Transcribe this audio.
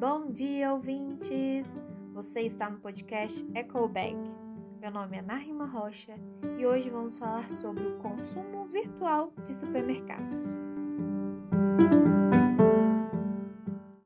Bom dia, ouvintes! Você está no podcast EcoBag. Meu nome é Narima Rocha e hoje vamos falar sobre o consumo virtual de supermercados.